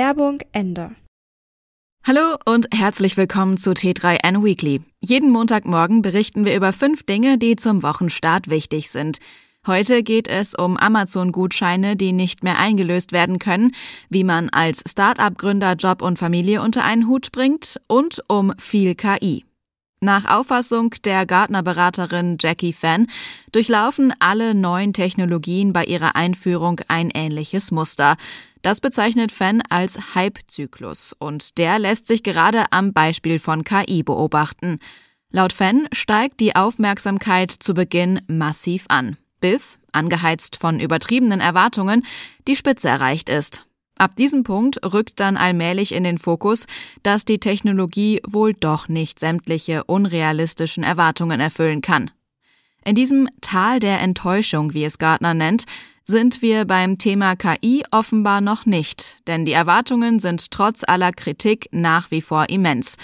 Werbung Ende. Hallo und herzlich willkommen zu T3N Weekly. Jeden Montagmorgen berichten wir über fünf Dinge, die zum Wochenstart wichtig sind. Heute geht es um Amazon-Gutscheine, die nicht mehr eingelöst werden können, wie man als Start-up-Gründer Job und Familie unter einen Hut bringt und um viel KI. Nach Auffassung der Gartner-Beraterin Jackie Fan durchlaufen alle neuen Technologien bei ihrer Einführung ein ähnliches Muster. Das bezeichnet Fan als Hype-Zyklus und der lässt sich gerade am Beispiel von KI beobachten. Laut Fan steigt die Aufmerksamkeit zu Beginn massiv an bis, angeheizt von übertriebenen Erwartungen, die Spitze erreicht ist. Ab diesem Punkt rückt dann allmählich in den Fokus, dass die Technologie wohl doch nicht sämtliche unrealistischen Erwartungen erfüllen kann. In diesem Tal der Enttäuschung, wie es Gartner nennt, sind wir beim Thema KI offenbar noch nicht, denn die Erwartungen sind trotz aller Kritik nach wie vor immens.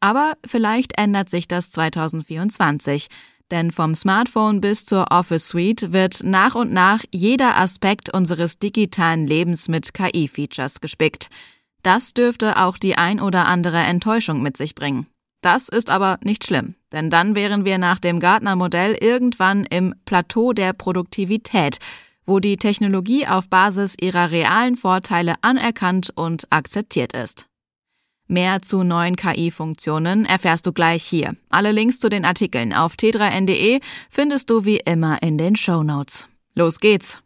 Aber vielleicht ändert sich das 2024. Denn vom Smartphone bis zur Office Suite wird nach und nach jeder Aspekt unseres digitalen Lebens mit KI-Features gespickt. Das dürfte auch die ein oder andere Enttäuschung mit sich bringen. Das ist aber nicht schlimm, denn dann wären wir nach dem Gartner-Modell irgendwann im Plateau der Produktivität, wo die Technologie auf Basis ihrer realen Vorteile anerkannt und akzeptiert ist. Mehr zu neuen KI-Funktionen erfährst du gleich hier. Alle Links zu den Artikeln auf t3n.de findest du wie immer in den Show Notes. Los geht's!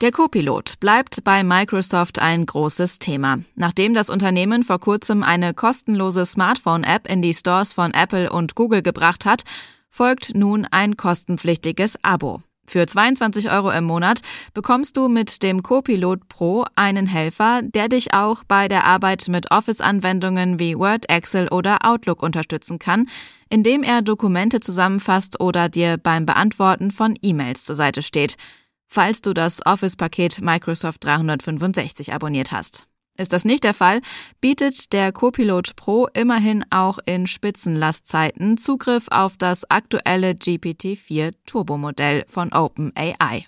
Der Copilot bleibt bei Microsoft ein großes Thema. Nachdem das Unternehmen vor kurzem eine kostenlose Smartphone-App in die Stores von Apple und Google gebracht hat, folgt nun ein kostenpflichtiges Abo. Für 22 Euro im Monat bekommst du mit dem Copilot Pro einen Helfer, der dich auch bei der Arbeit mit Office-Anwendungen wie Word, Excel oder Outlook unterstützen kann, indem er Dokumente zusammenfasst oder dir beim Beantworten von E-Mails zur Seite steht, falls du das Office-Paket Microsoft 365 abonniert hast. Ist das nicht der Fall, bietet der Copilot Pro immerhin auch in Spitzenlastzeiten Zugriff auf das aktuelle GPT-4 Turbo-Modell von OpenAI.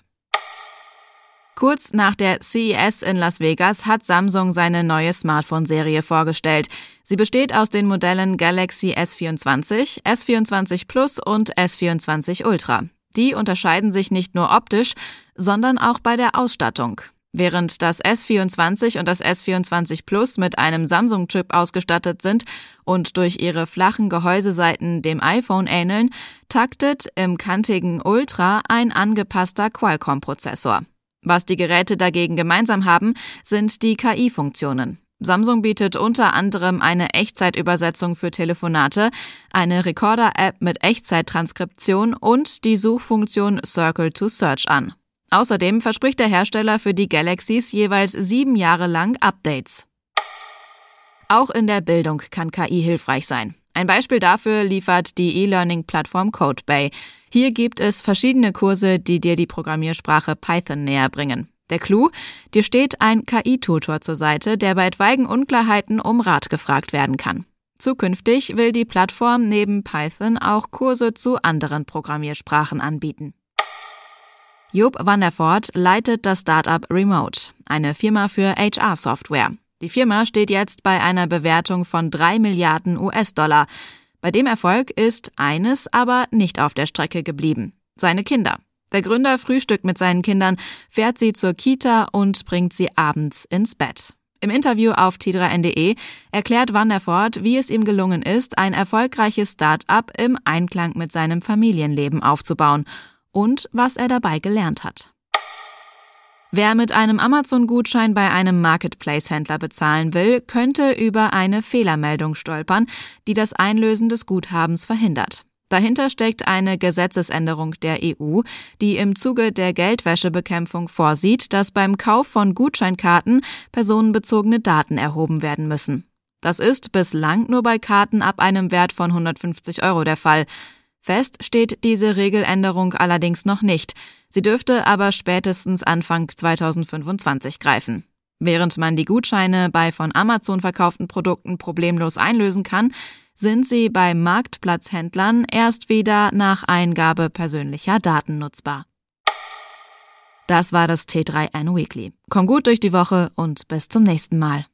Kurz nach der CES in Las Vegas hat Samsung seine neue Smartphone-Serie vorgestellt. Sie besteht aus den Modellen Galaxy S24, S24 Plus und S24 Ultra. Die unterscheiden sich nicht nur optisch, sondern auch bei der Ausstattung. Während das S24 und das S24 Plus mit einem Samsung-Chip ausgestattet sind und durch ihre flachen Gehäuseseiten dem iPhone ähneln, taktet im kantigen Ultra ein angepasster Qualcomm-Prozessor. Was die Geräte dagegen gemeinsam haben, sind die KI-Funktionen. Samsung bietet unter anderem eine Echtzeitübersetzung für Telefonate, eine Recorder-App mit Echtzeittranskription und die Suchfunktion Circle to Search an. Außerdem verspricht der Hersteller für die Galaxies jeweils sieben Jahre lang Updates. Auch in der Bildung kann KI hilfreich sein. Ein Beispiel dafür liefert die E-Learning-Plattform CodeBay. Hier gibt es verschiedene Kurse, die dir die Programmiersprache Python näher bringen. Der Clou? Dir steht ein KI-Tutor zur Seite, der bei etwaigen Unklarheiten um Rat gefragt werden kann. Zukünftig will die Plattform neben Python auch Kurse zu anderen Programmiersprachen anbieten. Job van der Voort leitet das Startup Remote, eine Firma für HR-Software. Die Firma steht jetzt bei einer Bewertung von drei Milliarden US-Dollar. Bei dem Erfolg ist eines aber nicht auf der Strecke geblieben. Seine Kinder. Der Gründer frühstückt mit seinen Kindern, fährt sie zur Kita und bringt sie abends ins Bett. Im Interview auf t3n.de erklärt Van der Voort, wie es ihm gelungen ist, ein erfolgreiches Start-up im Einklang mit seinem Familienleben aufzubauen und was er dabei gelernt hat. Wer mit einem Amazon-Gutschein bei einem Marketplace-Händler bezahlen will, könnte über eine Fehlermeldung stolpern, die das Einlösen des Guthabens verhindert. Dahinter steckt eine Gesetzesänderung der EU, die im Zuge der Geldwäschebekämpfung vorsieht, dass beim Kauf von Gutscheinkarten personenbezogene Daten erhoben werden müssen. Das ist bislang nur bei Karten ab einem Wert von 150 Euro der Fall. Fest steht diese Regeländerung allerdings noch nicht. Sie dürfte aber spätestens Anfang 2025 greifen. Während man die Gutscheine bei von Amazon verkauften Produkten problemlos einlösen kann, sind sie bei Marktplatzhändlern erst wieder nach Eingabe persönlicher Daten nutzbar. Das war das T3N Weekly. Komm gut durch die Woche und bis zum nächsten Mal.